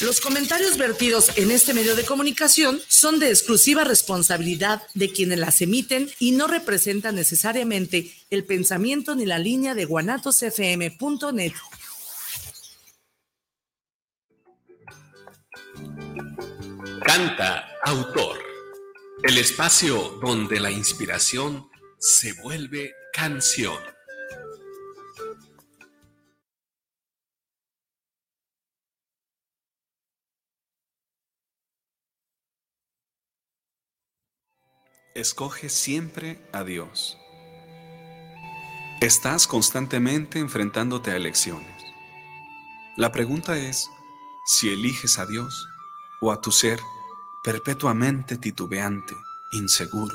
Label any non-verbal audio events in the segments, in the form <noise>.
Los comentarios vertidos en este medio de comunicación son de exclusiva responsabilidad de quienes las emiten y no representan necesariamente el pensamiento ni la línea de guanatosfm.net. Canta autor, el espacio donde la inspiración se vuelve canción. Escoge siempre a Dios. Estás constantemente enfrentándote a elecciones. La pregunta es si eliges a Dios o a tu ser perpetuamente titubeante, inseguro.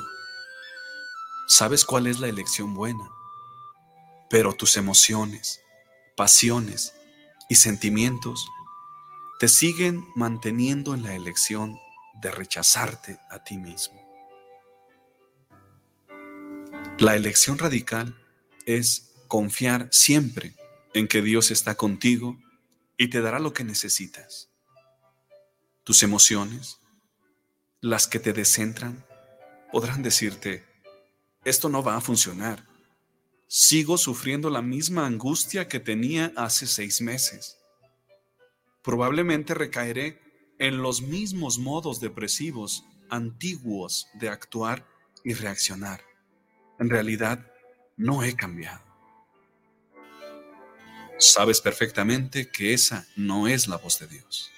Sabes cuál es la elección buena, pero tus emociones, pasiones y sentimientos te siguen manteniendo en la elección de rechazarte a ti mismo. La elección radical es confiar siempre en que Dios está contigo y te dará lo que necesitas. Tus emociones, las que te descentran, podrán decirte, esto no va a funcionar. Sigo sufriendo la misma angustia que tenía hace seis meses. Probablemente recaeré en los mismos modos depresivos antiguos de actuar y reaccionar. En realidad, no he cambiado. Sabes perfectamente que esa no es la voz de Dios.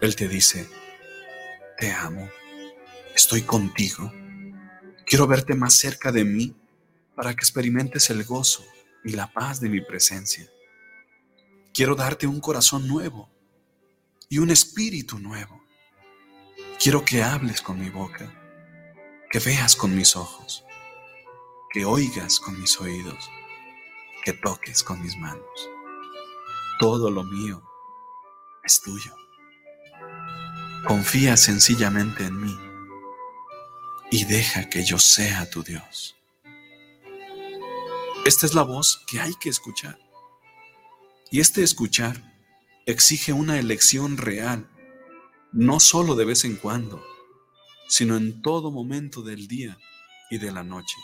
Él te dice, te amo, estoy contigo, quiero verte más cerca de mí para que experimentes el gozo y la paz de mi presencia. Quiero darte un corazón nuevo y un espíritu nuevo. Quiero que hables con mi boca, que veas con mis ojos que oigas con mis oídos, que toques con mis manos. Todo lo mío es tuyo. Confía sencillamente en mí y deja que yo sea tu Dios. Esta es la voz que hay que escuchar. Y este escuchar exige una elección real, no solo de vez en cuando, sino en todo momento del día y de la noche.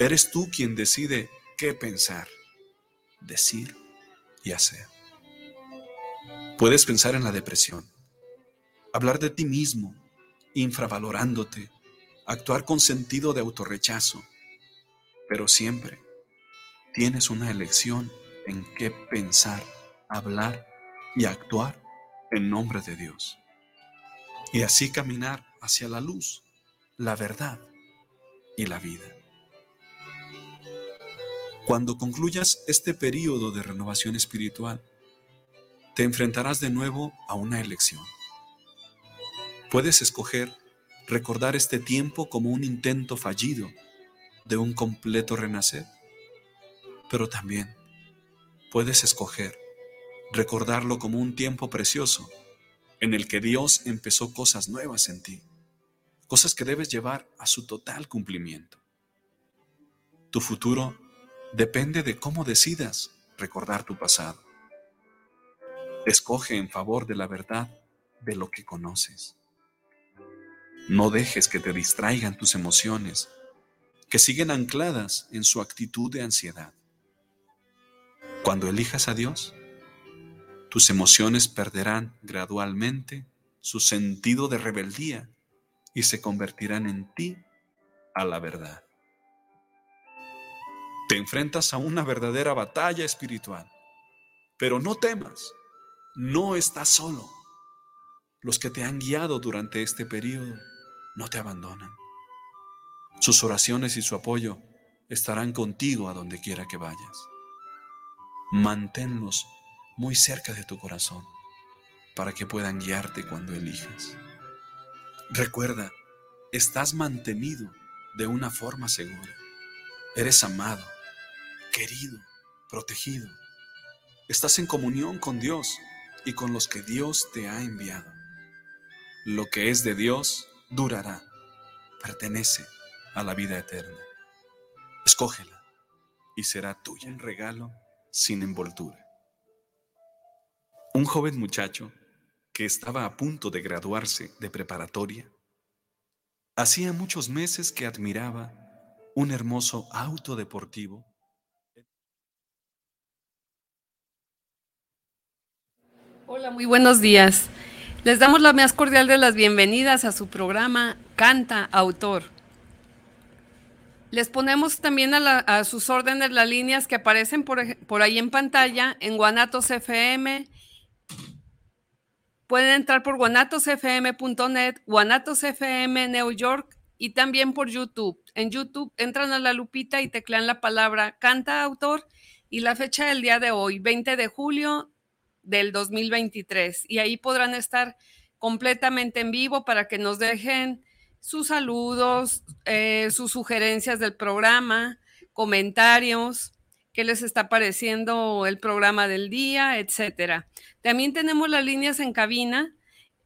Eres tú quien decide qué pensar, decir y hacer. Puedes pensar en la depresión, hablar de ti mismo, infravalorándote, actuar con sentido de autorrechazo, pero siempre tienes una elección en qué pensar, hablar y actuar en nombre de Dios. Y así caminar hacia la luz, la verdad y la vida. Cuando concluyas este periodo de renovación espiritual, te enfrentarás de nuevo a una elección. Puedes escoger recordar este tiempo como un intento fallido de un completo renacer, pero también puedes escoger recordarlo como un tiempo precioso en el que Dios empezó cosas nuevas en ti, cosas que debes llevar a su total cumplimiento. Tu futuro depende de cómo decidas recordar tu pasado. Escoge en favor de la verdad de lo que conoces. No dejes que te distraigan tus emociones, que siguen ancladas en su actitud de ansiedad. Cuando elijas a Dios, tus emociones perderán gradualmente su sentido de rebeldía y se convertirán en ti a la verdad. Te enfrentas a una verdadera batalla espiritual. Pero no temas, no estás solo. Los que te han guiado durante este periodo no te abandonan. Sus oraciones y su apoyo estarán contigo a donde quiera que vayas. Manténlos muy cerca de tu corazón para que puedan guiarte cuando elijas. Recuerda, estás mantenido de una forma segura. Eres amado querido, protegido. Estás en comunión con Dios y con los que Dios te ha enviado. Lo que es de Dios durará, pertenece a la vida eterna. Escógela y será tuya. Un regalo sin envoltura. Un joven muchacho que estaba a punto de graduarse de preparatoria, hacía muchos meses que admiraba un hermoso auto deportivo. Hola, muy buenos días. Les damos la más cordial de las bienvenidas a su programa Canta Autor. Les ponemos también a, sus órdenes las líneas que aparecen por, por ahí en pantalla en Guanatos FM Pueden entrar por guanatosfm.net, guanatosfm New York y también por YouTube. En YouTube entran a la lupita y teclean la palabra canta autor y la fecha del día de hoy, 20 de julio del 2023. Y ahí podrán estar completamente en vivo para que nos dejen sus saludos, eh, sus sugerencias del programa, comentarios qué les está pareciendo el programa del día, etcétera. También tenemos las líneas en cabina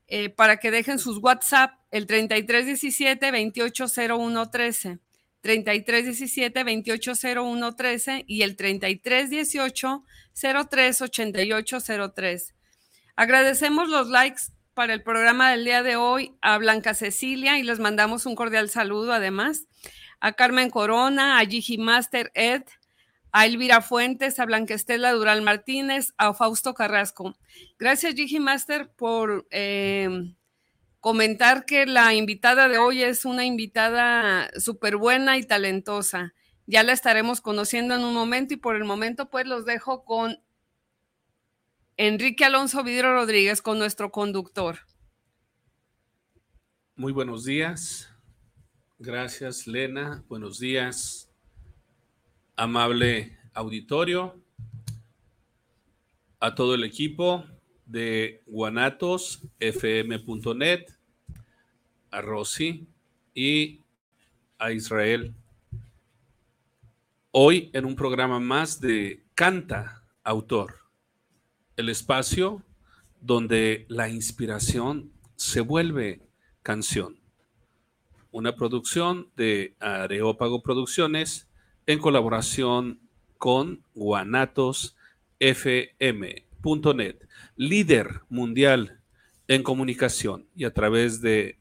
eh, para que dejen sus WhatsApp, el 3317-280113, 3317-280113 y el 3318-038803. Agradecemos los likes para el programa del día de hoy a Blanca Cecilia y les mandamos un cordial saludo además a Carmen Corona, a Gigi Master Ed, a Elvira Fuentes, a Blanquestela Dural Martínez, a Fausto Carrasco. Gracias, Gigi Master, por eh, comentar que la invitada de hoy es una invitada súper buena y talentosa. Ya la estaremos conociendo en un momento y por el momento pues los dejo con Enrique Alonso Vidro Rodríguez, con nuestro conductor. Muy buenos días. Gracias, Lena. Buenos días amable auditorio, a todo el equipo de guanatosfm.net, a Rosy y a Israel. Hoy en un programa más de Canta Autor, el espacio donde la inspiración se vuelve canción. Una producción de Areópago Producciones en colaboración con guanatosfm.net, líder mundial en comunicación. Y a través de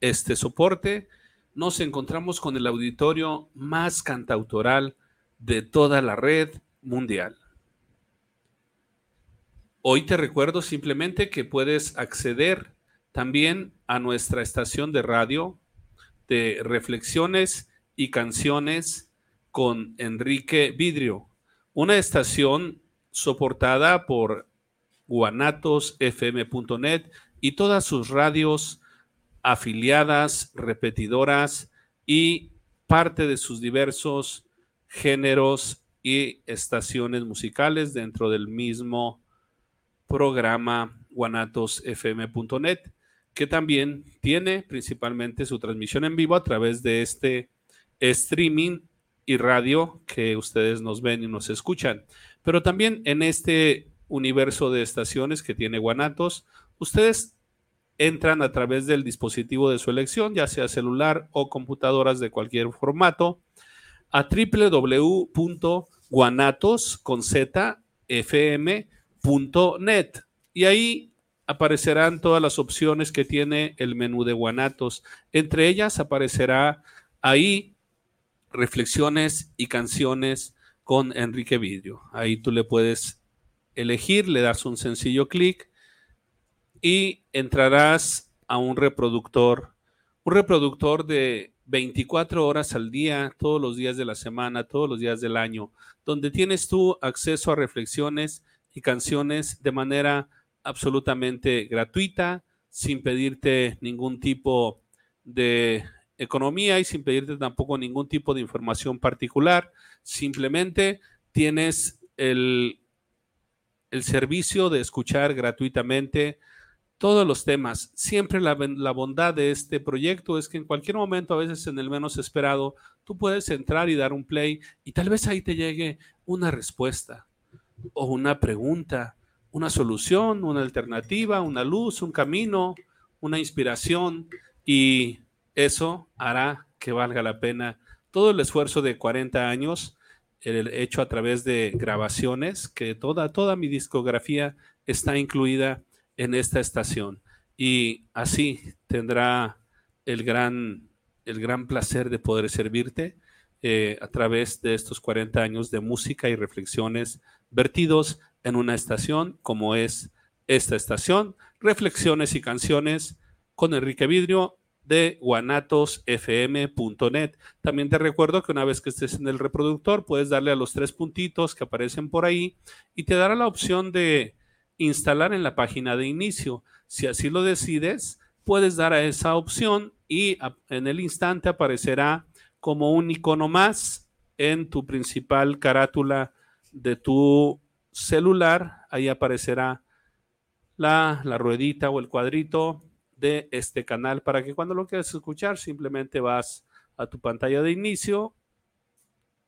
este soporte nos encontramos con el auditorio más cantautoral de toda la red mundial. Hoy te recuerdo simplemente que puedes acceder también a nuestra estación de radio de reflexiones y canciones con Enrique Vidrio, una estación soportada por guanatosfm.net y todas sus radios afiliadas, repetidoras y parte de sus diversos géneros y estaciones musicales dentro del mismo programa guanatosfm.net, que también tiene principalmente su transmisión en vivo a través de este streaming y radio que ustedes nos ven y nos escuchan. Pero también en este universo de estaciones que tiene Guanatos, ustedes entran a través del dispositivo de su elección, ya sea celular o computadoras de cualquier formato, a www.guanatos.fm.net y ahí aparecerán todas las opciones que tiene el menú de Guanatos. Entre ellas aparecerá ahí reflexiones y canciones con Enrique Vidrio. Ahí tú le puedes elegir, le das un sencillo clic y entrarás a un reproductor, un reproductor de 24 horas al día, todos los días de la semana, todos los días del año, donde tienes tú acceso a reflexiones y canciones de manera absolutamente gratuita, sin pedirte ningún tipo de economía y sin pedirte tampoco ningún tipo de información particular. Simplemente tienes el, el servicio de escuchar gratuitamente todos los temas. Siempre la, la, bondad de este proyecto es que en cualquier momento, a veces en el menos esperado, tú puedes entrar y dar un play y tal vez ahí te llegue una respuesta o una pregunta, una solución, una alternativa, una luz, un camino, una inspiración y eso hará que valga la pena todo el esfuerzo de 40 años hecho a través de grabaciones, que toda, toda mi discografía está incluida en esta estación. Y así tendrá el gran, el gran placer de poder servirte eh, a través de estos 40 años de música y reflexiones vertidos en una estación como es esta estación, reflexiones y canciones con Enrique Vidrio de guanatosfm.net. También te recuerdo que una vez que estés en el reproductor, puedes darle a los tres puntitos que aparecen por ahí y te dará la opción de instalar en la página de inicio. Si así lo decides, puedes dar a esa opción y en el instante aparecerá como un icono más en tu principal carátula de tu celular. Ahí aparecerá la, la ruedita o el cuadrito de este canal para que cuando lo quieras escuchar simplemente vas a tu pantalla de inicio,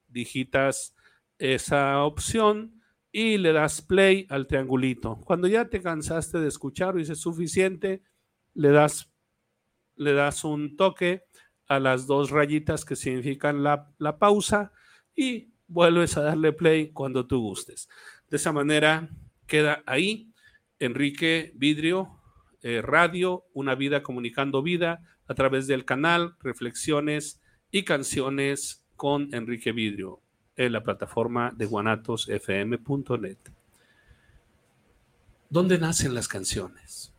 digitas esa opción y le das play al triangulito. Cuando ya te cansaste de escuchar y es suficiente, le das, le das un toque a las dos rayitas que significan la, la pausa y vuelves a darle play cuando tú gustes. De esa manera queda ahí Enrique Vidrio eh, Radio, Una Vida Comunicando Vida, a través del canal Reflexiones y Canciones con Enrique Vidrio, en la plataforma de guanatosfm.net. ¿Dónde nacen las canciones?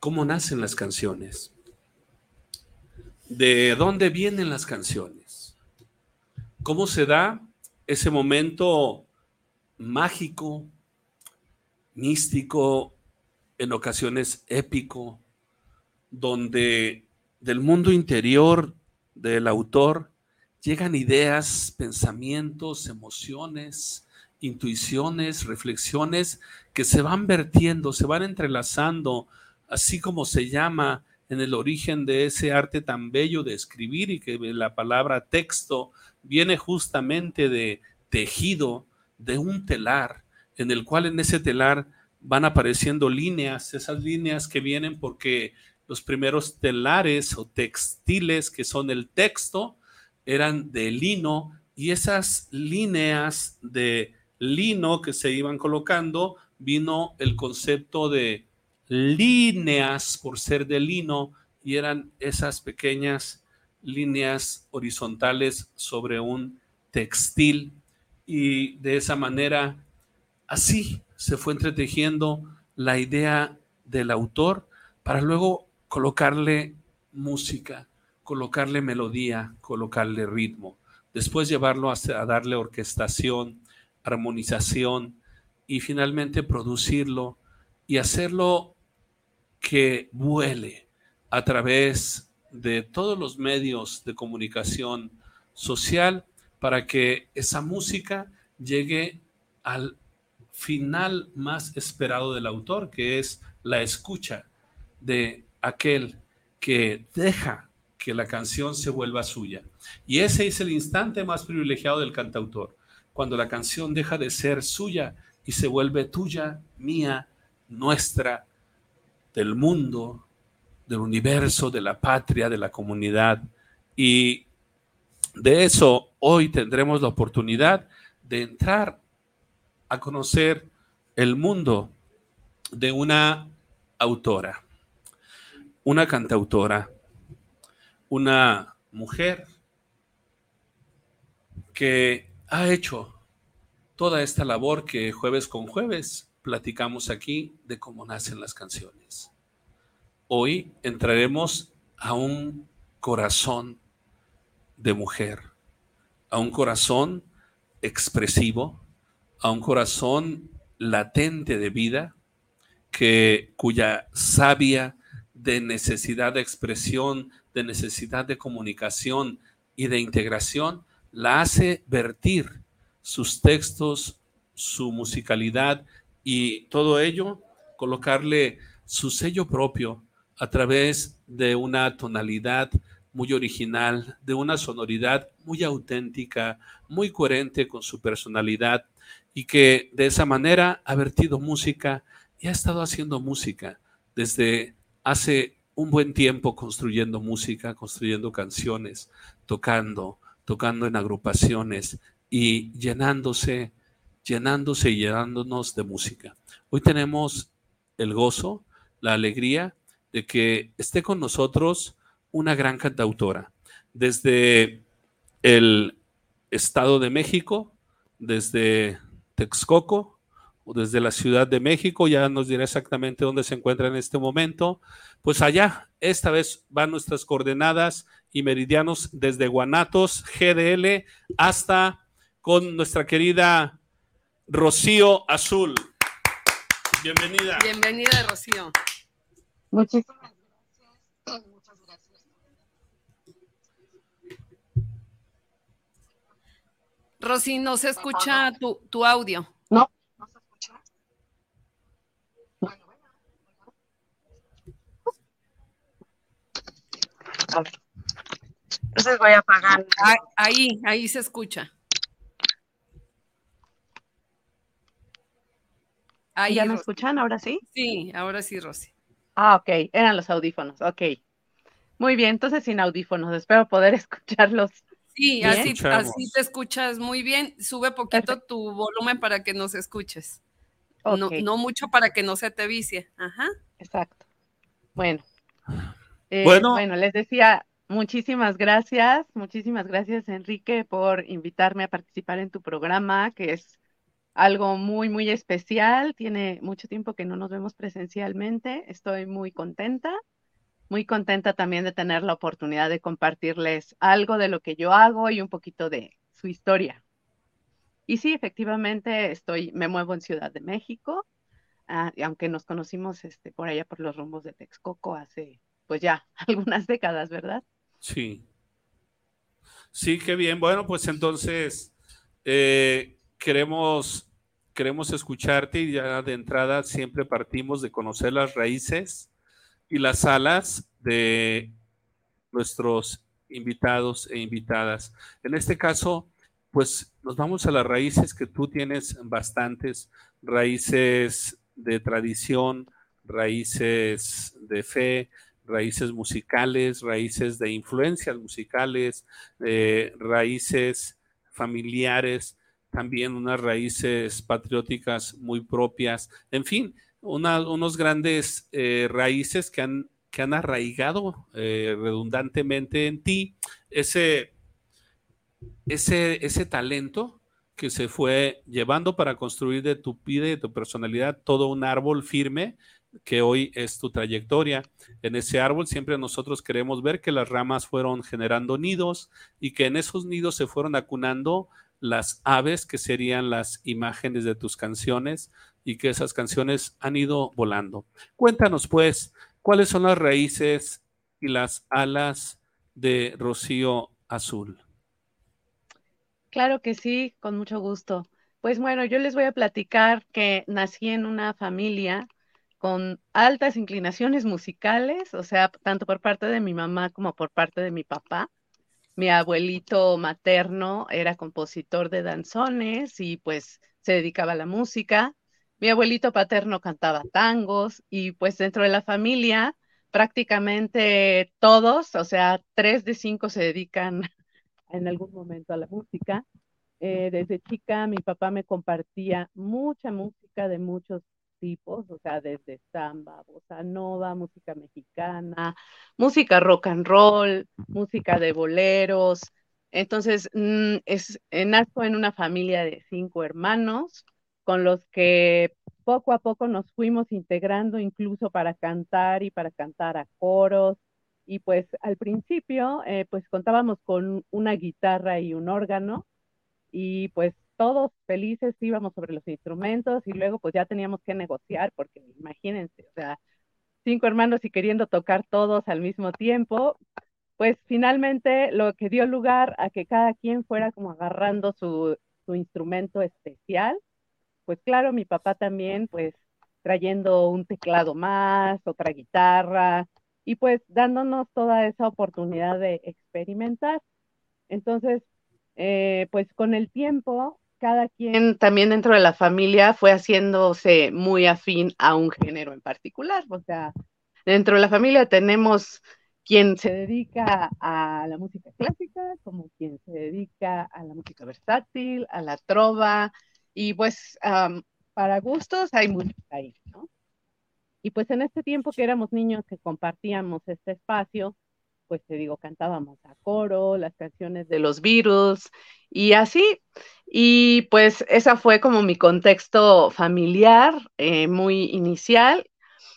¿Cómo nacen las canciones? ¿De dónde vienen las canciones? ¿Cómo se da ese momento mágico, místico, en ocasiones épico, donde del mundo interior del autor llegan ideas, pensamientos, emociones, intuiciones, reflexiones que se van vertiendo, se van entrelazando, así como se llama en el origen de ese arte tan bello de escribir y que la palabra texto viene justamente de tejido de un telar en el cual en ese telar van apareciendo líneas, esas líneas que vienen porque los primeros telares o textiles que son el texto eran de lino y esas líneas de lino que se iban colocando vino el concepto de líneas por ser de lino y eran esas pequeñas líneas horizontales sobre un textil. Y de esa manera Así se fue entretejiendo la idea del autor para luego colocarle música, colocarle melodía, colocarle ritmo, después llevarlo a, darle orquestación, armonización y finalmente producirlo y hacerlo que vuele a través de todos los medios de comunicación social para que esa música llegue al final más esperado del autor, que es la escucha de aquel que deja que la canción se vuelva suya. Y ese es el instante más privilegiado del cantautor, cuando la canción deja de ser suya y se vuelve tuya, mía, nuestra, del mundo, del universo, de la patria, de la comunidad. Y de eso hoy tendremos la oportunidad de entrar a conocer el mundo de una autora, una cantautora, una mujer que ha hecho toda esta labor que jueves con jueves platicamos aquí de cómo nacen las canciones. Hoy entraremos a un corazón de mujer, a un corazón expresivo, a un corazón latente de vida, que, cuya sabia de necesidad de expresión, de necesidad de comunicación y de integración, la hace vertir sus textos, su musicalidad y todo ello, colocarle su sello propio a través de una tonalidad muy original, de una sonoridad muy auténtica, muy coherente con su personalidad y que de esa manera ha vertido música y ha estado haciendo música desde hace un buen tiempo construyendo música, construyendo canciones, tocando, tocando en agrupaciones y llenándose, llenándose y llenándonos de música. Hoy tenemos el gozo, la alegría de que esté con nosotros una gran cantautora. Desde el Estado de México, desde Texcoco, o desde la Ciudad de México, ya nos dirá exactamente dónde se encuentra en este momento. Pues allá, esta vez van nuestras coordenadas y meridianos desde Guanatos, GDL, hasta con nuestra querida Rocío Azul. Bienvenida. Bienvenida, Rocío. Muchísimas gracias. Muchas gracias. Rosy, no se escucha tu, tu audio. No, no se escucha. Bueno, bueno. Entonces voy a apagar. Ah, Ahí, ahí se escucha. Ahí, ¿Ya me Rosy. escuchan ahora sí? Sí, ahora sí, Rosy. Ah, ok, eran los audífonos, ok. Muy bien, entonces sin audífonos, espero poder <laughs> escucharlos. Sí, así, te escuchas muy bien. Sube poquito tu volumen para que nos escuches. No, no mucho para que no se te vicie. Ajá. Exacto. Bueno. Eh, Bueno. bueno, les decía, muchísimas gracias, muchísimas gracias, Enrique, por invitarme a participar en tu programa, que es algo muy, muy especial. Tiene mucho tiempo que no nos vemos presencialmente. Estoy muy contenta, muy contenta también de tener la oportunidad de compartirles algo de lo que yo hago y un poquito de su historia. Y sí, efectivamente, estoy, me muevo en Ciudad de México. Ah, y aunque nos conocimos este, por allá por los rumbos de Texcoco hace, pues ya, <laughs> algunas décadas, ¿verdad? Sí. Sí, qué bien. Bueno, pues entonces eh, queremos, queremos escucharte y ya de entrada siempre partimos de conocer las raíces y las alas de nuestros invitados e invitadas. En este caso, pues nos vamos a las raíces que tú tienes bastantes, raíces de tradición, raíces de fe, raíces musicales, raíces de influencias musicales, eh, raíces familiares, también unas raíces patrióticas muy propias, en fin, una- unos grandes eh, raíces que han, que han arraigado eh, redundantemente en ti ese, ese, ese talento que se fue llevando para construir de tu vida y de tu personalidad todo un árbol firme que hoy es tu trayectoria. En ese árbol siempre nosotros queremos ver que las ramas fueron generando nidos y que en esos nidos se fueron acunando las aves que serían las imágenes de tus canciones y que esas canciones han ido volando. Cuéntanos pues, ¿cuáles son las raíces y las alas de Rocío Azul? Claro que sí, con mucho gusto. Pues bueno, yo les voy a platicar que nací en una familia con altas inclinaciones musicales, o sea, tanto por parte de mi mamá como por parte de mi papá. Mi abuelito materno era compositor de danzones y pues se dedicaba a la música. Mi abuelito paterno cantaba tangos y pues dentro de la familia prácticamente todos, o sea, tres de cinco se dedican <laughs> en algún momento a la música. Eh, desde chica mi papá me compartía mucha música de muchos tipos, o sea, desde samba, bossa nova, música mexicana, música rock and roll, música de boleros. Entonces, mm, es, eh, nazco en una familia de cinco hermanos con los que poco a poco nos fuimos integrando incluso para cantar y para cantar a coros. Y pues al principio, eh, pues contábamos con una guitarra y un órgano y pues todos felices íbamos sobre los instrumentos y luego pues ya teníamos que negociar porque imagínense, o sea, cinco hermanos y queriendo tocar todos al mismo tiempo, pues finalmente lo que dio lugar a que cada quien fuera como agarrando su, su instrumento especial, pues claro, mi papá también pues trayendo un teclado más, otra guitarra y pues dándonos toda esa oportunidad de experimentar. Entonces, eh, pues con el tiempo, cada quien también dentro de la familia fue haciéndose muy afín a un género en particular. O sea, dentro de la familia tenemos quien se dedica a la música clásica, como quien se dedica a la música versátil, a la trova, y pues para gustos hay mucho ahí, ¿no? Y pues en este tiempo que éramos niños que compartíamos este espacio, pues te digo, cantábamos a coro, las canciones de los Beatles y así. Y pues esa fue como mi contexto familiar eh, muy inicial.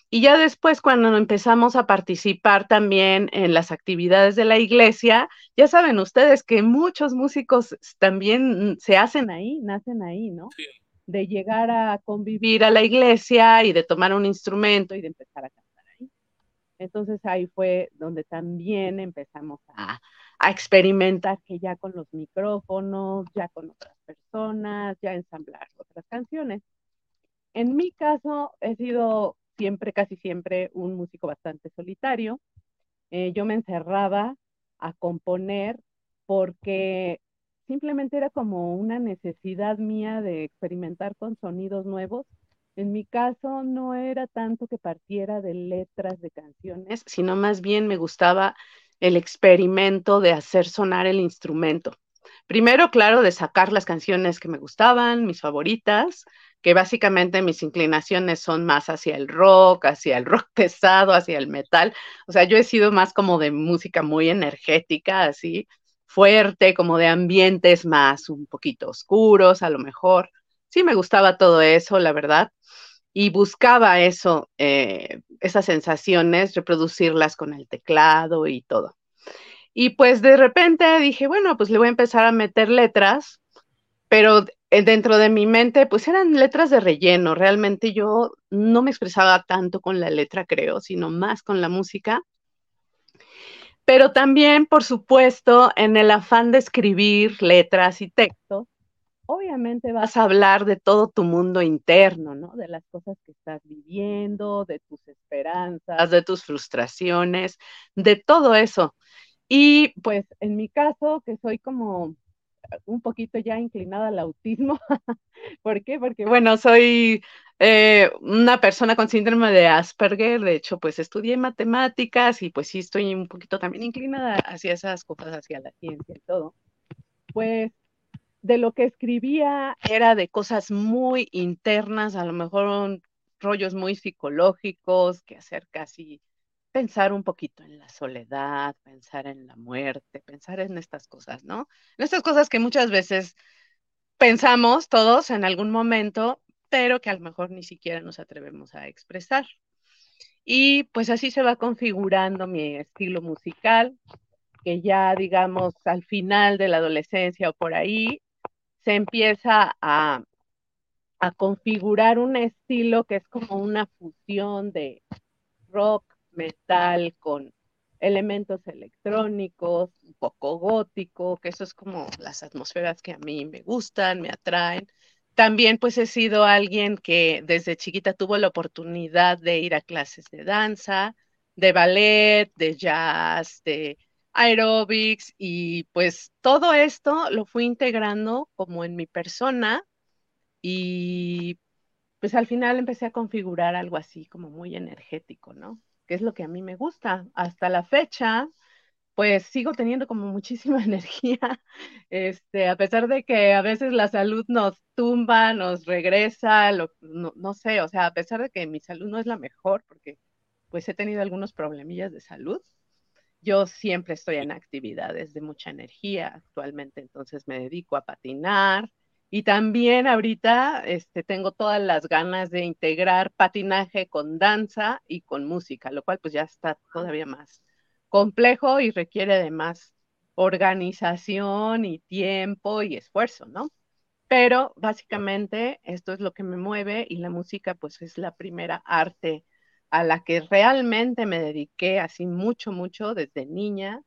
Y ya después, cuando empezamos a participar también en las actividades de la iglesia, ya saben ustedes que muchos músicos también se hacen ahí, nacen ahí, ¿no? Sí de llegar a convivir a la iglesia y de tomar un instrumento y de empezar a cantar. Entonces ahí fue donde también empezamos a, experimentar que ya con los micrófonos, ya con otras personas, ya ensamblar otras canciones. En mi caso he sido siempre, casi siempre, un músico bastante solitario. Eh, yo me encerraba a componer porque simplemente era como una necesidad mía de experimentar con sonidos nuevos. En mi caso no era tanto que partiera de letras de canciones, sino más bien me gustaba el experimento de hacer sonar el instrumento. Primero, claro, de sacar las canciones que me gustaban, mis favoritas, que básicamente mis inclinaciones son más hacia el rock, hacia el <laughs> rock pesado, hacia el metal. O sea, yo he sido más como de música muy energética, así, fuerte, como de ambientes más un poquito oscuros, a lo mejor. Sí, me gustaba todo eso, la verdad. Y buscaba eso, eh, esas sensaciones, reproducirlas con el teclado y todo. Y pues de repente dije, bueno, pues le voy a empezar a meter letras, pero dentro de mi mente, pues eran letras de relleno. Realmente yo no me expresaba tanto con la letra, creo, sino más con la música pero también, por supuesto, en el afán de escribir letras y textos, obviamente vas a hablar de todo tu mundo interno, ¿no? De las cosas que estás viviendo, de tus esperanzas, de tus frustraciones, de todo eso. Y pues en mi caso, que soy como un poquito ya inclinada al autismo. <laughs> ¿Por qué? Porque, bueno, soy eh, una persona con síndrome de Asperger, de hecho, pues estudié matemáticas y pues sí estoy un poquito también inclinada hacia esas cosas, hacia la ciencia y todo. Pues de lo que escribía era de cosas muy internas, a lo mejor rollos muy psicológicos, que hacer casi pensar un poquito en la soledad, pensar en la muerte, pensar en estas cosas, ¿no? En estas cosas que muchas veces pensamos todos en algún momento, pero que a lo mejor ni siquiera nos atrevemos a expresar. Y pues así se va configurando mi estilo musical, que ya digamos al final de la adolescencia o por ahí, se empieza a, a configurar un estilo que es como una fusión de rock, metal con elementos electrónicos, un poco gótico, que eso es como las atmósferas que a mí me gustan, me atraen. También pues he sido alguien que desde chiquita tuvo la oportunidad de ir a clases de danza, de ballet, de jazz, de aerobics y pues todo esto lo fui integrando como en mi persona y pues al final empecé a configurar algo así como muy energético, ¿no? Que es lo que a mí me gusta. Hasta la fecha, pues sigo teniendo como muchísima <laughs> energía, este, a pesar de que a veces la salud nos tumba, nos regresa, no, sé, o sea, a pesar de que mi salud no es la mejor, porque pues he tenido algunos problemillas de salud, yo siempre estoy en actividades de mucha energía actualmente, entonces me dedico a patinar y también ahorita este, tengo todas las ganas de integrar patinaje con danza y con música, lo cual pues ya está todavía más complejo y requiere de más organización y tiempo y esfuerzo, ¿no? Pero básicamente esto es lo que me mueve y la música pues es la primera arte a la que realmente me dediqué así mucho, mucho desde niña,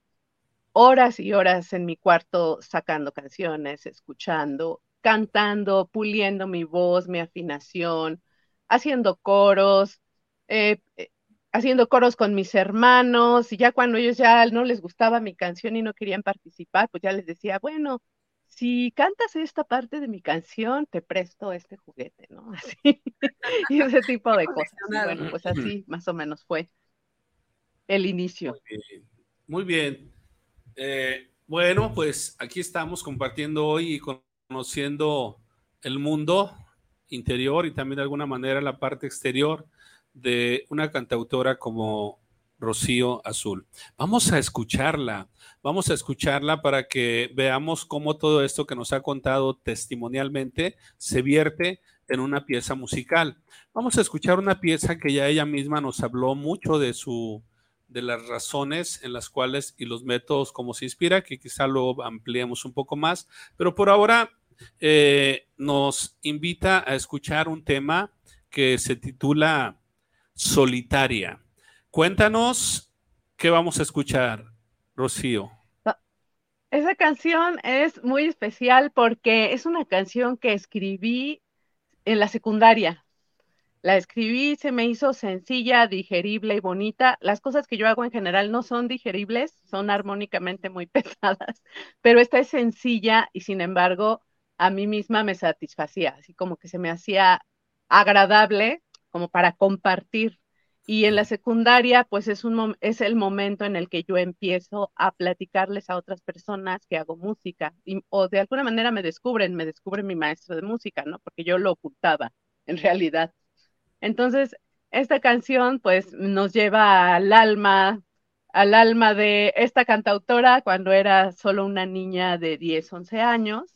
horas y horas en mi cuarto sacando canciones, escuchando, cantando, puliendo mi voz, mi afinación, haciendo coros, eh, eh, haciendo coros con mis hermanos y ya cuando ellos ya no les gustaba mi canción y no querían participar, pues ya les decía, bueno, si cantas esta parte de mi canción, te presto este juguete, ¿no? <laughs> Así, y ese tipo de cosas. bueno, pues así más o menos fue el inicio. Muy bien. Eh, bueno, pues aquí estamos compartiendo hoy y conociendo el mundo interior y también de alguna manera la parte exterior de una cantautora como Rocío Azul. Vamos a escucharla, vamos a escucharla para que veamos cómo todo esto que nos ha contado testimonialmente se vierte en una pieza musical. Vamos a escuchar una pieza que ya ella misma nos habló mucho de su de las razones en las cuales y los métodos como se inspira, que quizá lo ampliemos un poco más, pero por ahora eh, nos invita a escuchar un tema que se titula Solitaria. Cuéntanos qué vamos a escuchar, Rocío. Esa canción es muy especial porque es una canción que escribí en la secundaria. La escribí, se me hizo sencilla, digerible y bonita. Las cosas que yo hago en general no son digeribles, son armónicamente muy <laughs> pesadas, pero esta es sencilla y sin embargo a mí misma me satisfacía, así como que se me hacía agradable como para compartir. Y en la secundaria, pues es, un, es el momento en el que yo empiezo a platicarles a otras personas que hago música, o de alguna manera me descubren, me descubre mi maestro de música, ¿no? Porque yo lo ocultaba, en realidad. Entonces, esta canción, pues, nos lleva al alma, al alma de esta cantautora cuando era solo una niña de 10, 11 años,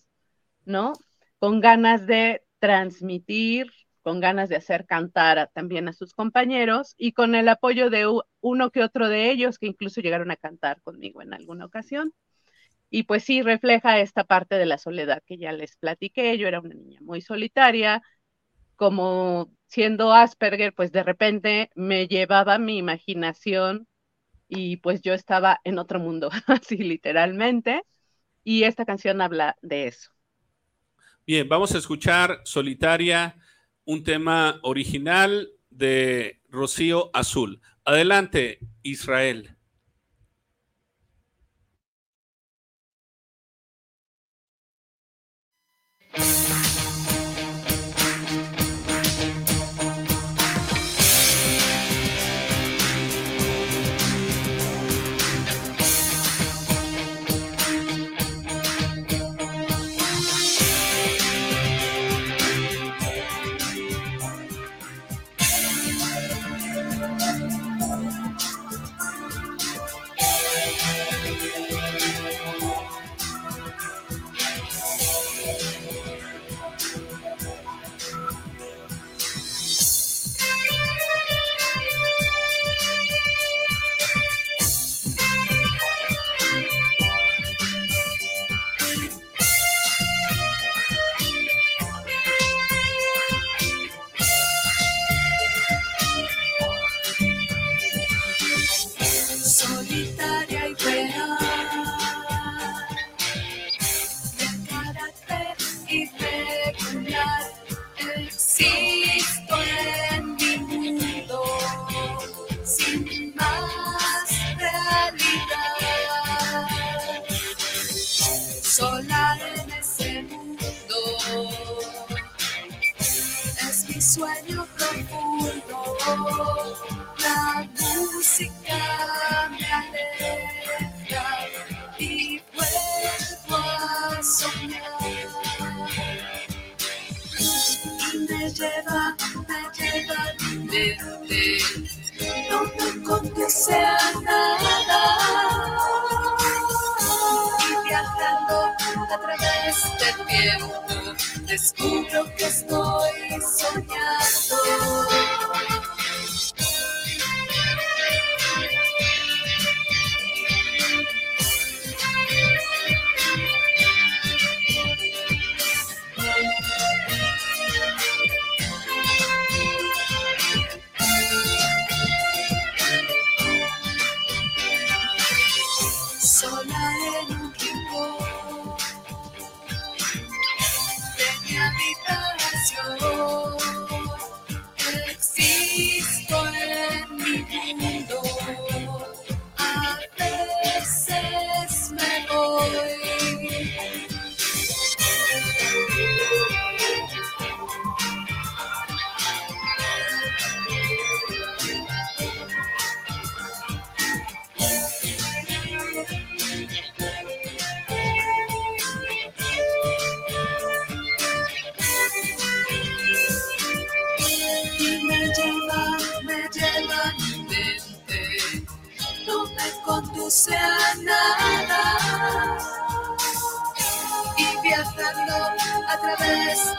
¿no? Con ganas de transmitir con ganas de hacer cantar también a sus compañeros y con el apoyo de uno que otro de ellos que incluso llegaron a cantar conmigo en alguna ocasión. Y pues sí, refleja esta parte de la soledad que ya les platiqué. Yo era una niña muy solitaria, como siendo Asperger, pues de repente me llevaba mi imaginación y pues yo estaba en otro mundo, <laughs> así literalmente. Y esta canción habla de eso. Bien, vamos a escuchar Solitaria un tema original de Rocío Azul. Adelante, Israel.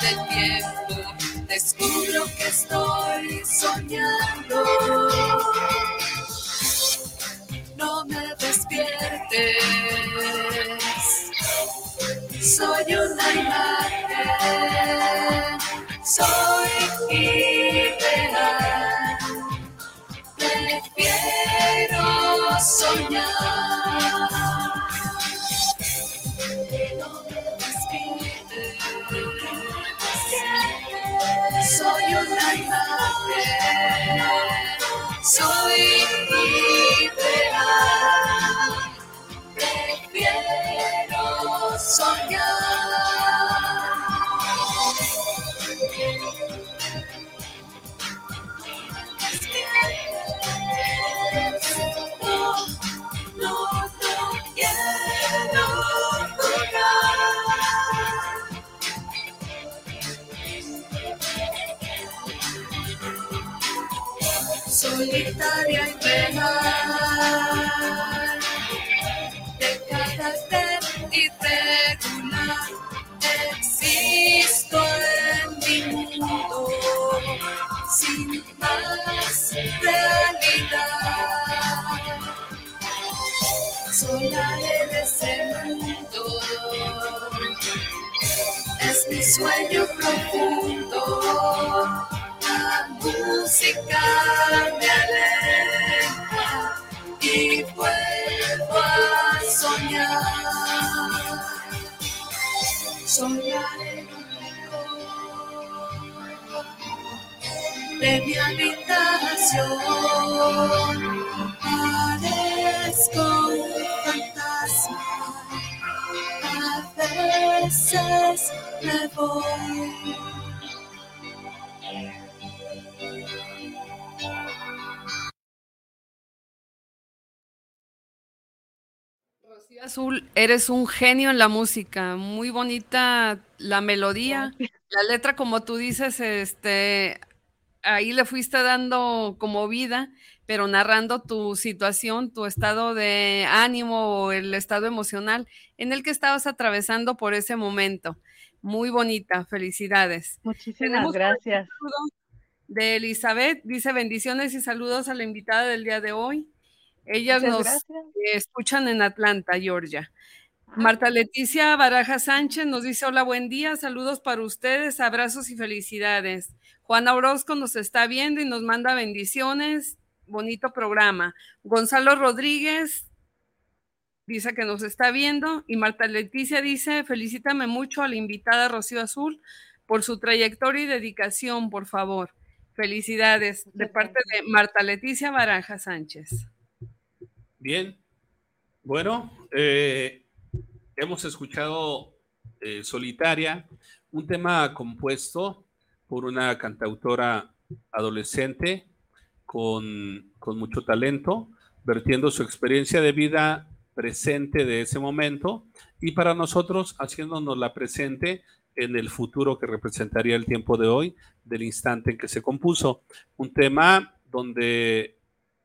Del tiempo, descubro habitación. Parezco un fantasma. A veces me voy. Rocío Azul, eres un genio en la música, muy bonita la melodía, la letra como tú dices, este, ahí le fuiste dando como vida, pero narrando tu situación, tu estado de ánimo o el estado emocional en el que estabas atravesando por ese momento. Muy bonita, felicidades. Muchísimas Tenemos un gracias. de Elizabeth, dice bendiciones y saludos a la invitada del día de hoy. Ellas Muchas nos gracias. escuchan en Atlanta, Georgia. Marta Leticia Baraja Sánchez nos dice hola, buen día, saludos para ustedes, abrazos y felicidades. Juana Orozco nos está viendo y nos manda bendiciones, bonito programa. Gonzalo Rodríguez dice que nos está viendo y Marta Leticia dice felicítame mucho a la invitada Rocío Azul por su trayectoria y dedicación, por favor. Felicidades de parte de Marta Leticia Baraja Sánchez. Bien. Bueno, eh, hemos escuchado eh, Solitaria, un tema compuesto por una cantautora adolescente con, con mucho talento, vertiendo su experiencia de vida presente de ese momento y para nosotros haciéndonos la presente en el futuro que representaría el tiempo de hoy, del instante en que se compuso. Un tema donde,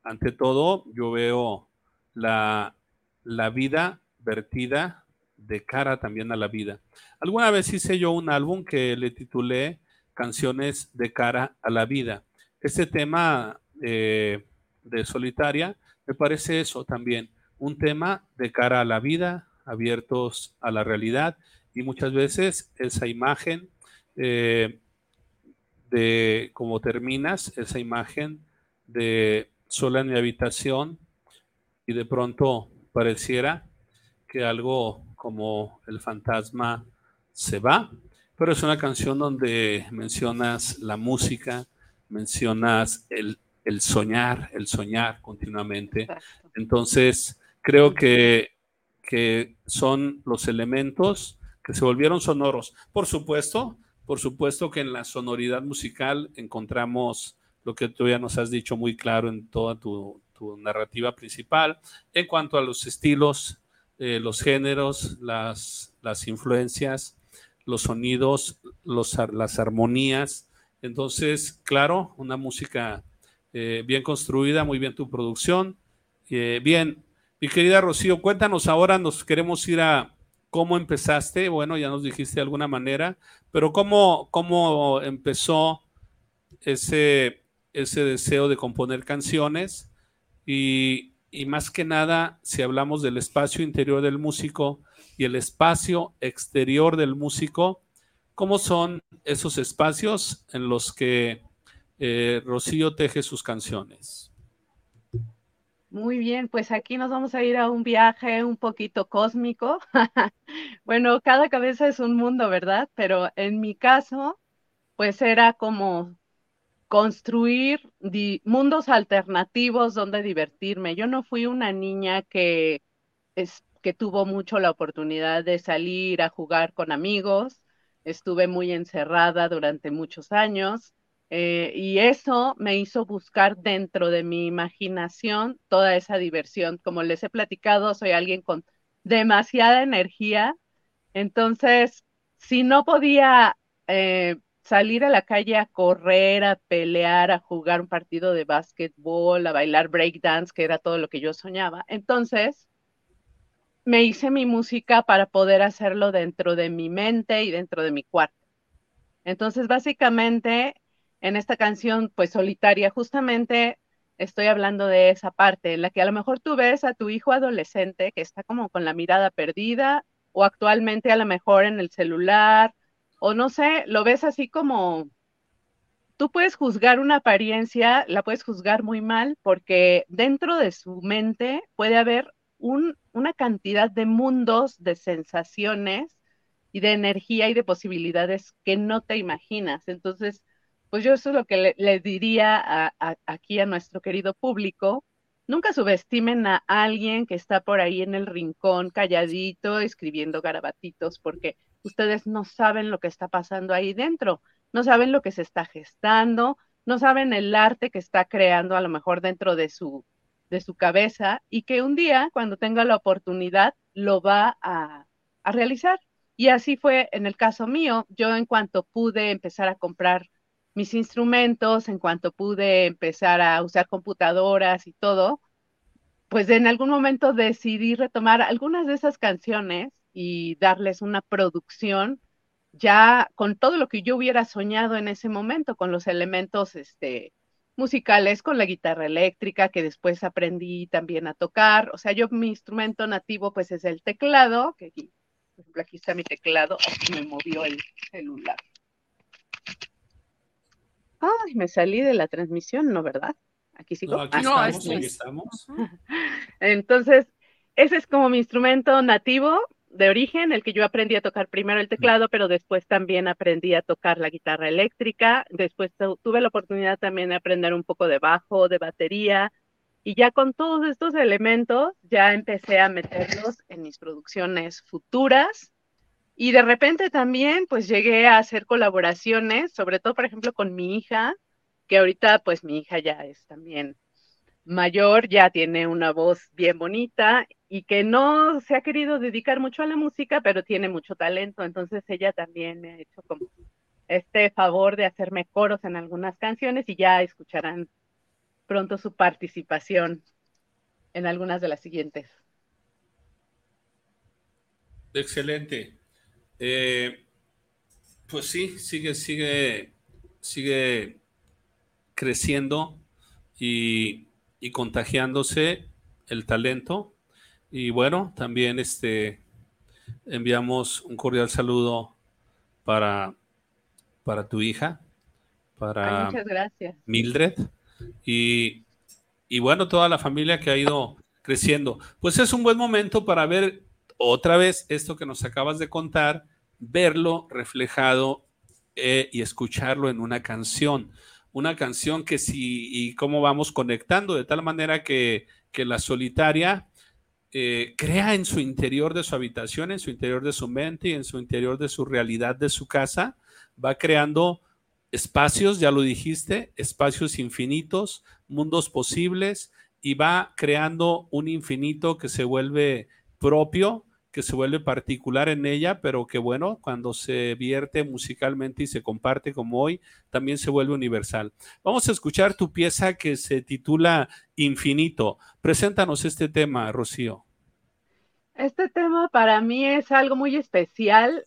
ante todo, yo veo la, la vida vertida de cara también a la vida. Alguna vez hice yo un álbum que le titulé Canciones de cara a la vida. Este tema eh, de solitaria me parece eso también, un tema de cara a la vida, abiertos a la realidad y muchas veces esa imagen eh, de cómo terminas, esa imagen de sola en mi habitación y de pronto pareciera que algo como el fantasma se va, pero es una canción donde mencionas la música, mencionas el, el soñar, el soñar continuamente. Entonces, creo que, que son los elementos que se volvieron sonoros. Por supuesto, por supuesto que en la sonoridad musical encontramos lo que tú ya nos has dicho muy claro en toda tu, tu narrativa principal, en cuanto a los estilos, eh, los géneros, las, las influencias, los sonidos, los, las armonías. Entonces, claro, una música eh, bien construida, muy bien tu producción, eh, bien, Mi querida Rocío, cuéntanos ahora, nos queremos ir a cómo empezaste. Bueno, ya nos dijiste de alguna manera, pero cómo, cómo empezó ese, ese deseo de componer canciones y, y más que nada, si hablamos del espacio interior del músico y el espacio exterior del músico, ¿cómo son esos espacios en los que eh, Rocío teje sus canciones? Muy bien, pues aquí nos vamos a ir a un viaje un poquito cósmico. <laughs> bueno, cada cabeza es un mundo, ¿verdad? Pero en mi caso, pues era como construir mundos alternativos donde divertirme. Yo no fui una niña que, que tuvo mucho la oportunidad de salir a jugar con amigos. Estuve muy encerrada durante muchos años eh, y eso me hizo buscar dentro de mi imaginación toda esa diversión. Como les he platicado, soy alguien con demasiada energía. Entonces, si no podía eh, salir a la calle a correr, a pelear, a jugar un partido de básquetbol, a bailar breakdance, que era todo lo que yo soñaba, entonces me hice mi música para poder hacerlo dentro de mi mente y dentro de mi cuarto. Entonces, básicamente, en esta canción, pues solitaria, justamente estoy hablando de esa parte en la que a lo mejor tú ves a tu hijo adolescente que está como con la mirada perdida o actualmente a lo mejor en el celular o no sé, lo ves así como tú puedes juzgar una apariencia, la puedes juzgar muy mal porque dentro de su mente puede haber un, una cantidad de mundos, de sensaciones y de energía y de posibilidades que no te imaginas. Entonces, pues yo eso es lo que le, diría aquí a nuestro querido público. Nunca subestimen a alguien que está por ahí en el rincón, calladito, escribiendo garabatitos, porque ustedes no saben lo que está pasando ahí dentro, no saben lo que se está gestando, no saben el arte que está creando a lo mejor dentro de su, de su cabeza y que un día, cuando tenga la oportunidad, lo va a, a realizar. Y así fue en el caso mío. Yo en cuanto pude empezar a comprar mis instrumentos, en cuanto pude empezar a usar computadoras y todo, pues en algún momento decidí retomar algunas de esas canciones y darles una producción ya con todo lo que yo hubiera soñado en ese momento, con los elementos este, musicales, con la guitarra eléctrica que después aprendí también a tocar. O sea, yo mi instrumento nativo pues es el teclado, que aquí, por ejemplo, aquí está mi teclado, aquí me movió el celular. Ay, me salí de la transmisión, ¿no, verdad? Aquí sigo. No, aquí Ah, estamos, sí. aquí estamos. <laughs> Entonces, ese es como mi instrumento nativo de origen, el que yo aprendí a tocar primero el teclado, pero después también aprendí a tocar la guitarra eléctrica. Después tu- tuve la oportunidad también de aprender un poco de bajo, de batería. Y ya con todos estos elementos, ya empecé a meterlos en mis producciones futuras. Y de repente también, pues llegué a hacer colaboraciones, sobre todo, por ejemplo, con mi hija, que ahorita, pues mi hija ya es también mayor, ya tiene una voz bien bonita y que no se ha querido dedicar mucho a la música, pero tiene mucho talento. Entonces ella también me ha hecho como este favor de hacerme coros en algunas canciones y ya escucharán pronto su participación en algunas de las siguientes. Excelente. Eh, pues sí, sigue, sigue, sigue creciendo y, y contagiándose el talento. Y bueno, también este, enviamos un cordial saludo para, para tu hija, para Ay, muchas gracias. Mildred y, y bueno, toda la familia que ha ido creciendo. Pues es un buen momento para ver otra vez esto que nos acabas de contar, verlo reflejado eh, y escucharlo en una canción. Una canción que sí, y cómo vamos conectando de tal manera que, que la solitaria eh, crea en su interior de su habitación, en su interior de su mente y en su interior de su realidad de su casa, va creando espacios, ya lo dijiste, espacios infinitos, mundos posibles y va creando un infinito que se vuelve propio, que se vuelve particular en ella, pero que bueno, cuando se vierte musicalmente y se comparte como hoy, también se vuelve universal. Vamos a escuchar tu pieza que se titula Infinito. Preséntanos este tema, Rocío. Este tema para mí es algo muy especial.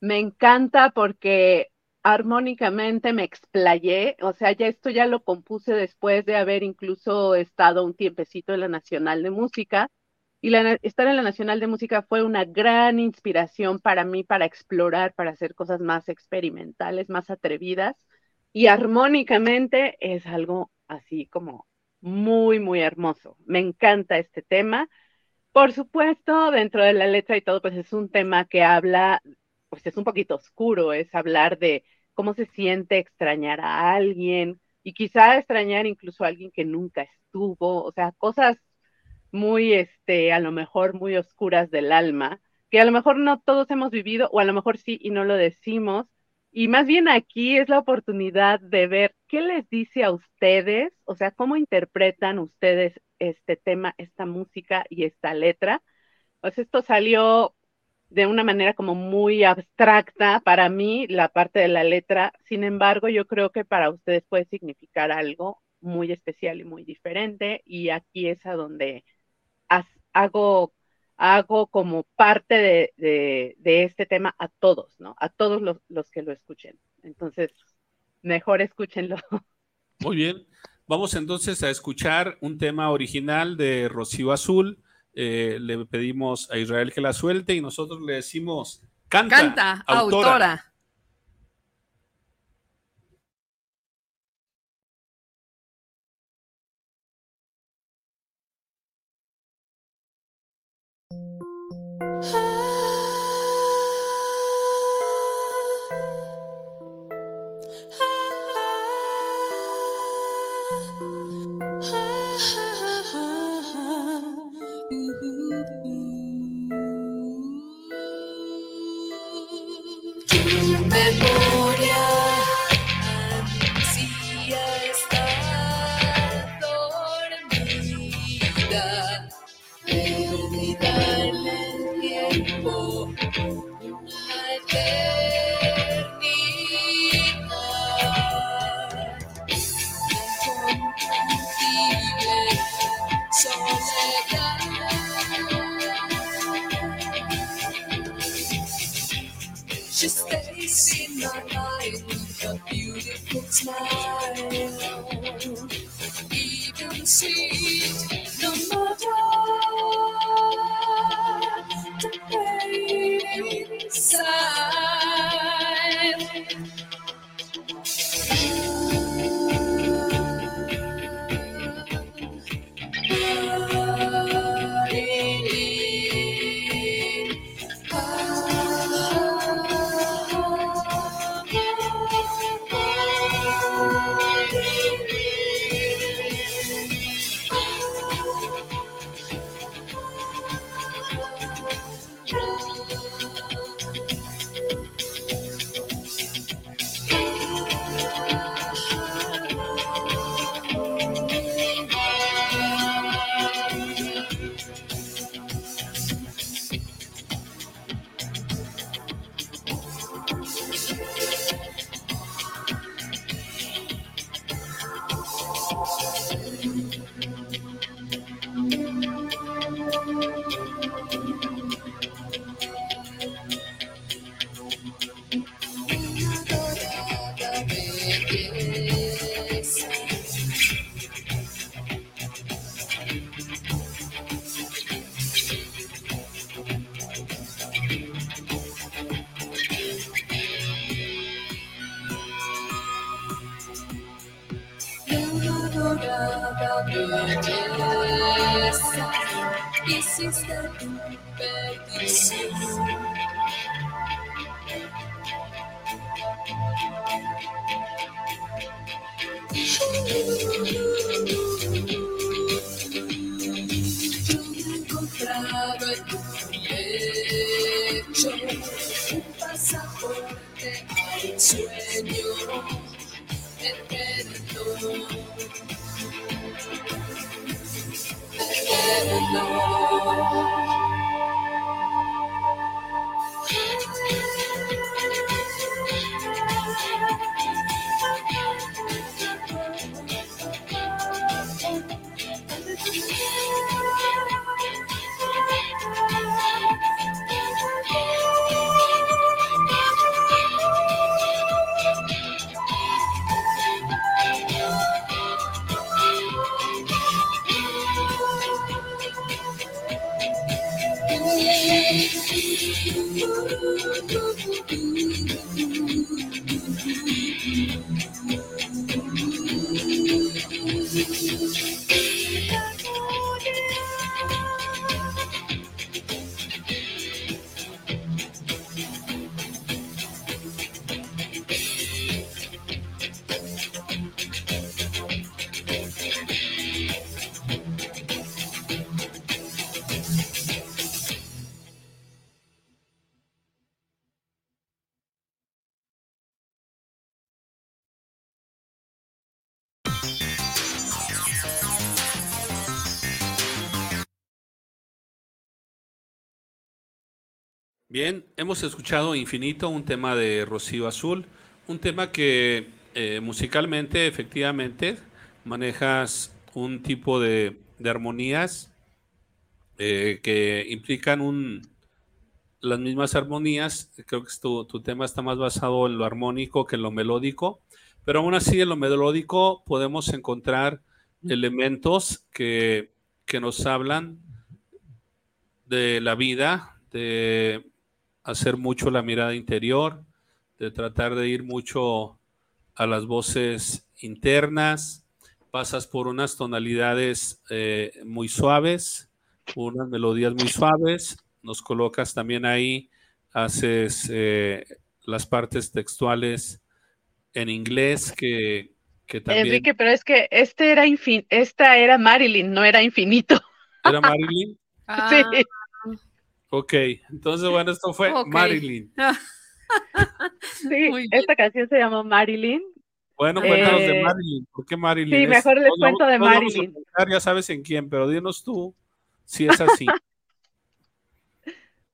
Me encanta porque armónicamente me explayé, o sea, ya esto ya lo compuse después de haber incluso estado un tiempecito en la Nacional de Música y estar en la Nacional de Música fue una gran inspiración para mí para explorar, para hacer cosas más experimentales, más atrevidas. Y armónicamente es algo así como muy, muy hermoso. Me encanta este tema. Por supuesto, dentro de la letra y todo, pues es un tema que habla, pues es un poquito oscuro, es hablar de cómo se siente extrañar a alguien y quizá extrañar incluso a alguien que nunca estuvo, o sea, cosas muy, este, a lo mejor muy oscuras del alma, que a lo mejor no todos hemos vivido, o a lo mejor sí y no lo decimos. Y más bien aquí es la oportunidad de ver qué les dice a ustedes, o sea, cómo interpretan ustedes este tema, esta música y esta letra. Pues esto salió de una manera como muy abstracta para mí, la parte de la letra. Sin embargo, yo creo que para ustedes puede significar algo muy especial y muy diferente. Y aquí es a donde hago, hago como parte de, este tema a todos, ¿no? A todos los, que lo escuchen. Entonces, mejor escúchenlo. <laughs> Muy bien. Vamos entonces a escuchar un tema original de Rocío Azul. Eh, le pedimos a Israel que la suelte y nosotros le decimos, canta, canta autora. Bien, hemos escuchado Infinito, un tema de Rocío Azul, un tema que eh, musicalmente, efectivamente, manejas un tipo de, de armonías eh, que implican un, las mismas armonías. Creo que tu, tu, tema está más basado en lo armónico que en lo melódico, pero aún así en lo melódico podemos encontrar elementos que, que nos hablan de la vida, de hacer mucho la mirada interior, de tratar de ir mucho a las voces internas, pasas por unas tonalidades eh, muy suaves, unas melodías muy suaves, nos colocas también ahí, haces eh, las partes textuales en inglés que, que, también... Enrique, pero es que este era infin esta era Marilyn, no era infinito. ¿Era Marilyn? <laughs> ah. Sí. Ok, entonces bueno, esto fue okay. Marilyn. <laughs> sí, esta canción se llamó Marilyn. Bueno, cuéntanos eh, de Marilyn. ¿Por qué Marilyn? Sí, es, mejor les no, cuento de no Marilyn. Ya sabes en quién, pero dinos tú si es así. <laughs>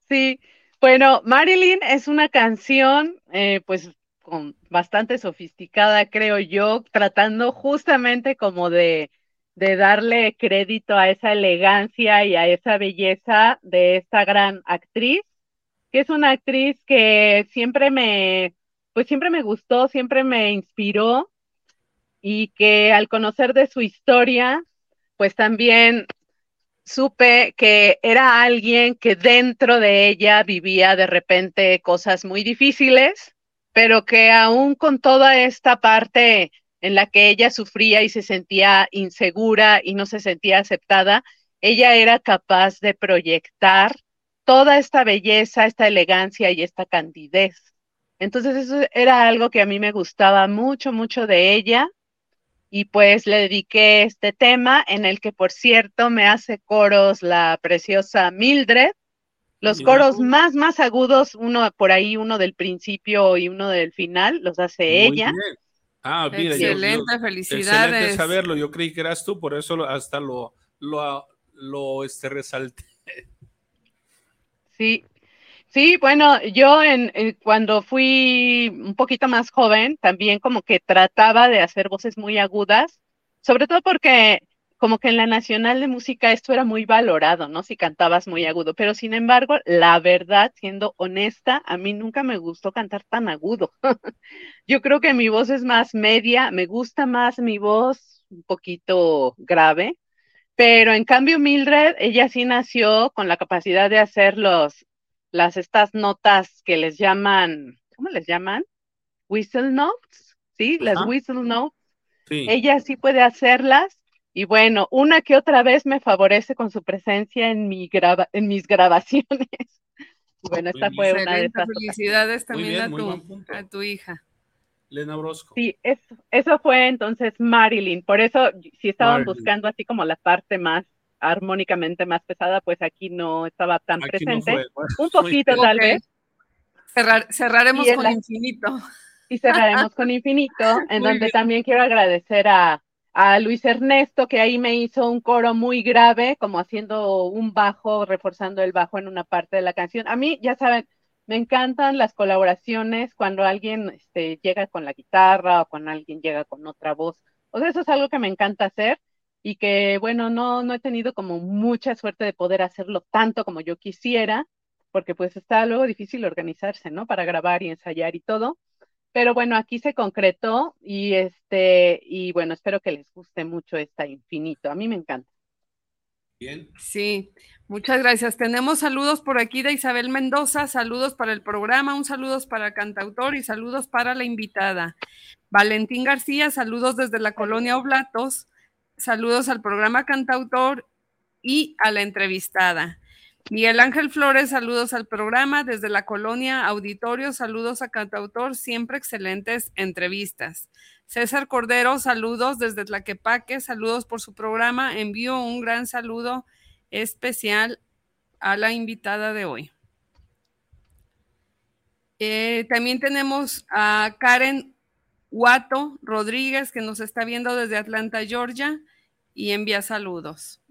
sí, bueno, Marilyn es una canción, eh, pues, con bastante sofisticada, creo yo, tratando justamente como de de darle crédito a esa elegancia y a esa belleza de esta gran actriz, que es una actriz que siempre me, pues siempre me gustó, siempre me inspiró y que al conocer de su historia, pues también supe que era alguien que dentro de ella vivía de repente cosas muy difíciles, pero que aún con toda esta parte en la que ella sufría y se sentía insegura y no se sentía aceptada, ella era capaz de proyectar toda esta belleza, esta elegancia y esta candidez. Entonces eso era algo que a mí me gustaba mucho, mucho de ella. Y pues le dediqué este tema en el que, por cierto, me hace coros la preciosa Mildred. Los coros más, más agudos, uno por ahí, uno del principio y uno del final, los hace Muy ella. Bien. Ah, mira, excelente, yo, yo, felicidades. Excelente saberlo. Yo creí que eras tú, por eso hasta lo, lo, lo este, resalté. Sí, sí, bueno, yo en, en, cuando fui un poquito más joven, también como que trataba de hacer voces muy agudas, sobre todo porque como que en la Nacional de Música esto era muy valorado, ¿no? Si cantabas muy agudo, pero sin embargo, la verdad, siendo honesta, a mí nunca me gustó cantar tan agudo. <laughs> Yo creo que mi voz es más media, me gusta más mi voz un poquito grave, pero en cambio Mildred, ella sí nació con la capacidad de hacer los, las, estas notas que les llaman, ¿cómo les llaman? Whistle notes, ¿sí? Las Ajá. whistle notes. Sí. Ella sí puede hacerlas y bueno, una que otra vez me favorece con su presencia en, mi grava en mis grabaciones. <laughs> Y bueno, esta fue Excelente, una de estas. Felicidades también bien, a, tu, a, tu, hija. Lena Orozco. Sí, eso, eso fue entonces Marilyn. Por eso, si estaban Marilyn. buscando así como la parte más armónicamente más pesada, pues aquí no estaba tan aquí presente. No fue, Un <laughs> poquito tal okay. vez. Cerrar, cerraremos con la... infinito. Y cerraremos con infinito, <laughs> en Muy donde bien. también quiero agradecer a, a Luis Ernesto, que ahí me hizo un coro muy grave, como haciendo un bajo, reforzando el bajo en una parte de la canción. A mí, ya saben, me encantan las colaboraciones cuando alguien este, llega con la guitarra o cuando alguien llega con otra voz. O sea, eso es algo que me encanta hacer y que, bueno, no, no he tenido como mucha suerte de poder hacerlo tanto como yo quisiera, porque pues está luego difícil organizarse, ¿no? Para grabar y ensayar y todo. Pero bueno, aquí se concretó y este, y bueno, espero que les guste mucho esta infinito. A mí me encanta. Bien. Sí, muchas gracias. Tenemos saludos por aquí de Isabel Mendoza, saludos para el programa, un saludos para el cantautor y saludos para la invitada. Valentín García, saludos desde la colonia Oblatos, saludos al programa cantautor y a la entrevistada. Miguel Ángel Flores, saludos al programa desde la colonia Auditorio, saludos a cantautor, siempre excelentes entrevistas. César Cordero, saludos desde Tlaquepaque, saludos por su programa. Envío un gran saludo especial a la invitada de hoy. Eh, también tenemos a Karen Huato Rodríguez, que nos está viendo desde Atlanta, Georgia, y envía saludos.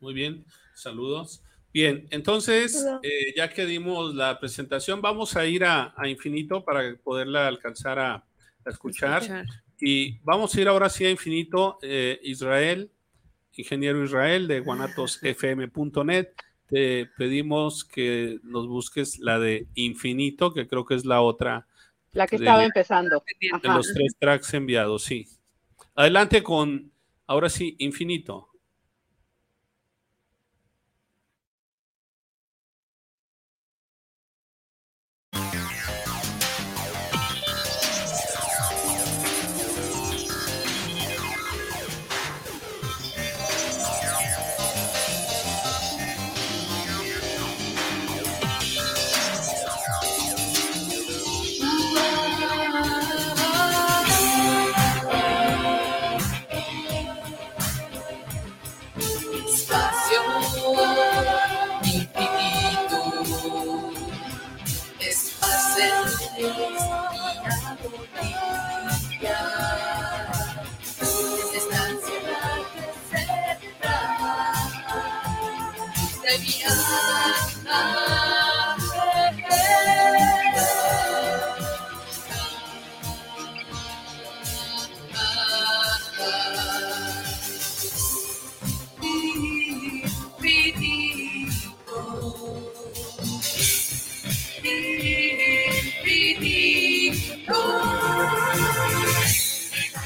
Muy bien, saludos. Bien, entonces, eh, ya que dimos la presentación, vamos a ir a, a Infinito para poderla alcanzar a, a escuchar. Escuchar. Y vamos a ir ahora sí a Infinito, eh, Israel, ingeniero Israel de guanatosfm.net. Te pedimos que nos busques la de Infinito, que creo que es la otra La que de- estaba empezando. de Ajá. los tres tracks enviados, sí. Adelante con, ahora sí, Infinito.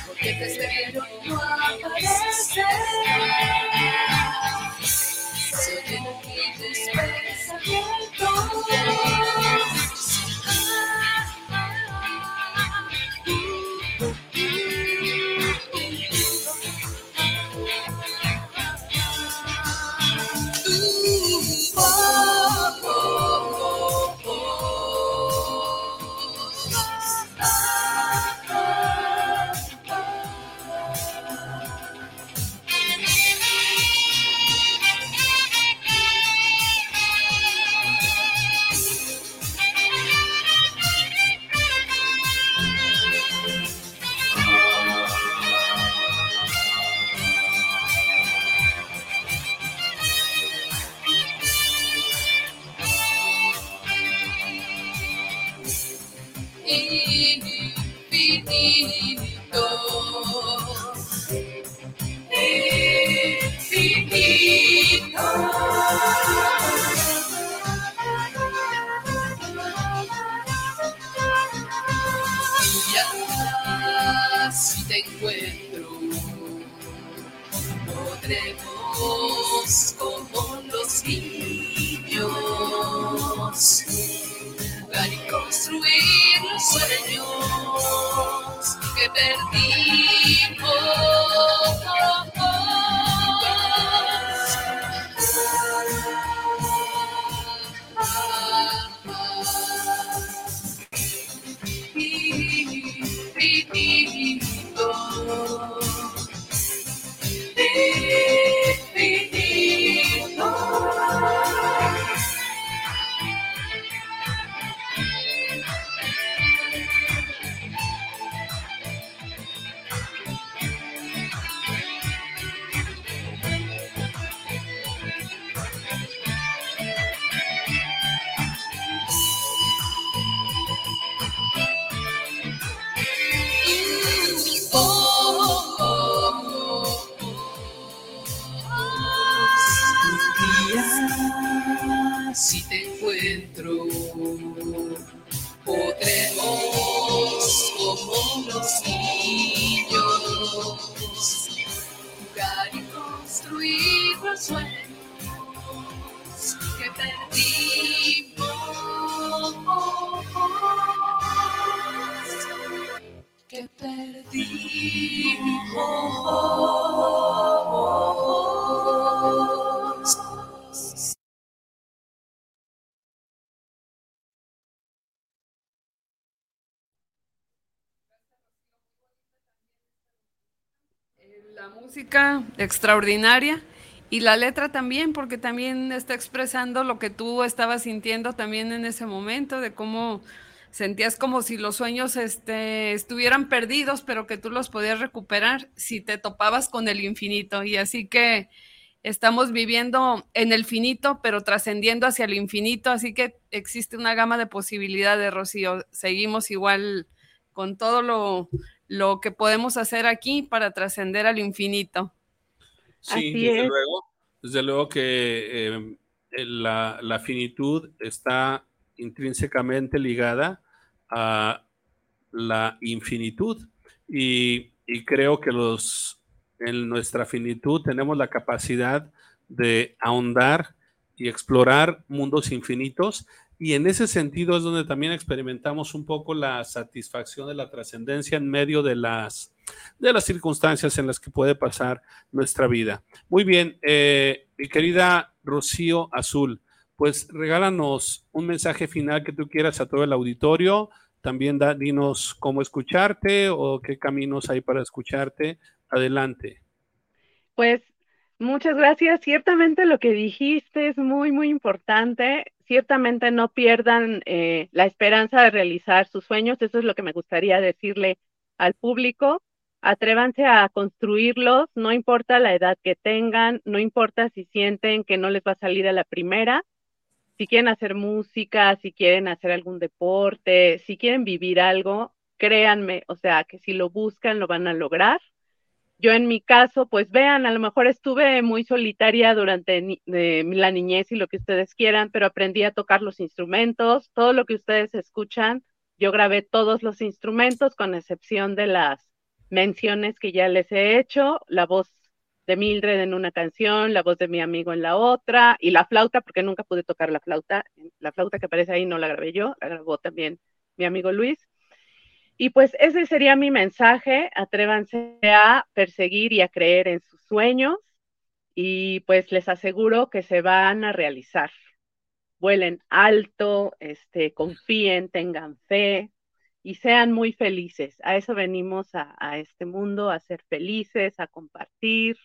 Porque espero no aparecer. Música extraordinaria y la letra también, porque también está expresando lo que tú estabas sintiendo también en ese momento, de cómo sentías como si los sueños este, estuvieran perdidos, pero que tú los podías recuperar si te topabas con el infinito. Y así que estamos viviendo en el finito, pero trascendiendo hacia el infinito, así que existe una gama de posibilidades, Rocío. Seguimos igual con todo lo, lo que podemos hacer aquí para trascender al infinito. Sí, Así desde es. luego, desde luego que eh, la, la finitud está intrínsecamente ligada a la infinitud y, y creo que los en nuestra finitud tenemos la capacidad de ahondar y explorar mundos infinitos y en ese sentido es donde también experimentamos un poco la satisfacción de la trascendencia en medio de las de las circunstancias en las que puede pasar nuestra vida. Muy bien, eh, mi querida Rocío Azul, pues regálanos un mensaje final que tú quieras a todo el auditorio. También dinos cómo escucharte o qué caminos hay para escucharte. Adelante. Pues muchas gracias. Ciertamente lo que dijiste es muy, muy importante. Ciertamente no pierdan eh, la esperanza de realizar sus sueños. Eso es lo que me gustaría decirle al público. Atrévanse a construirlos, no importa la edad que tengan, no importa si sienten que no les va a salir a la primera. Si quieren hacer música, si quieren hacer algún deporte, si quieren vivir algo, créanme, o sea, que si lo buscan lo van a lograr. Yo en mi caso, pues vean, a lo mejor estuve muy solitaria durante la niñez y lo que ustedes quieran, pero aprendí a tocar los instrumentos, todo lo que ustedes escuchan, yo grabé todos los instrumentos con excepción de las menciones que ya les he hecho, la voz de Mildred en una canción, la voz de mi amigo en la otra, y la flauta, porque nunca pude tocar la flauta, la flauta que aparece ahí no la grabé yo, la grabó también mi amigo Luis. Y pues ese sería mi mensaje, atrévanse a perseguir y a creer en sus sueños y pues les aseguro que se van a realizar. Vuelen alto, este, confíen, tengan fe y sean muy felices. A eso venimos a, este mundo, a ser felices, a compartir.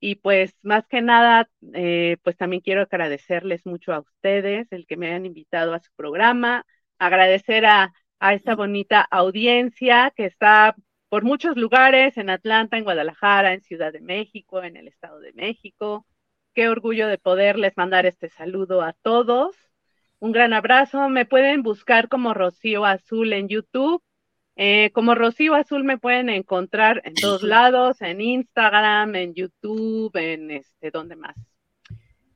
Y pues más que nada, eh, pues también quiero agradecerles mucho a ustedes el que me hayan invitado a su programa, agradecer a a esta bonita audiencia que está por muchos lugares, en Atlanta, en Guadalajara, en Ciudad de México, en el Estado de México. Qué orgullo de poderles mandar este saludo a todos. Un gran abrazo. Me pueden buscar como Rocío Azul en YouTube. Eh, como Rocío Azul me pueden encontrar en todos lados, en Instagram, en YouTube, en este, ¿dónde más?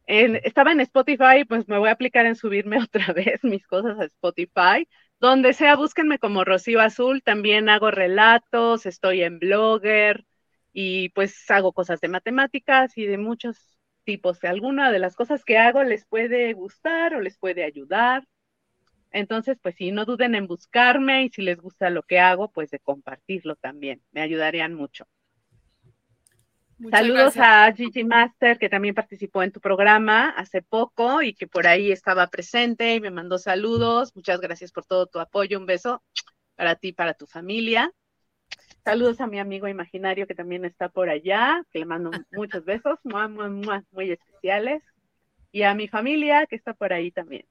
En, estaba en Spotify, pues me voy a aplicar en subirme <laughs> otra vez mis cosas a Spotify. Donde sea, búsquenme como Rocío Azul. También hago relatos, estoy en Blogger y pues hago cosas de matemáticas y de muchos tipos. Alguna de las cosas que hago les puede gustar o les puede ayudar. Entonces, pues sí, no duden en buscarme y si les gusta lo que hago, pues de compartirlo también. Me ayudarían mucho. Muchas Saludos gracias. a Gigi Master, que también participó en tu programa hace poco y que por ahí estaba presente y me mandó saludos. Muchas gracias por todo tu apoyo. Un beso para ti, para tu familia. Saludos a mi amigo imaginario que también está por allá, que le mando <laughs> muchos besos, mua, mua, muy especiales. Y a mi familia que está por ahí también.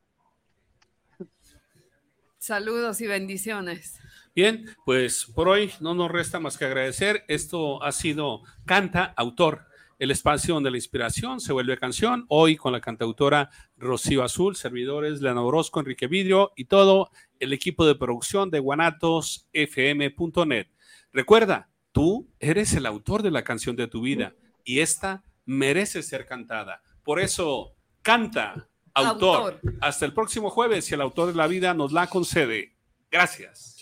Saludos y bendiciones. Bien, pues por hoy no nos resta más que agradecer. Esto ha sido Canta Autor, el espacio donde la inspiración se vuelve canción. Hoy con la cantautora Rocío Azul, servidores Leana Orozco, Enrique Vidrio y todo el equipo de producción de guanatosfm.net. Recuerda, tú eres el autor de la canción de tu vida y esta merece ser cantada. Por eso, canta, autor. Autor. Hasta el próximo jueves, si el autor de la vida nos la concede. Gracias.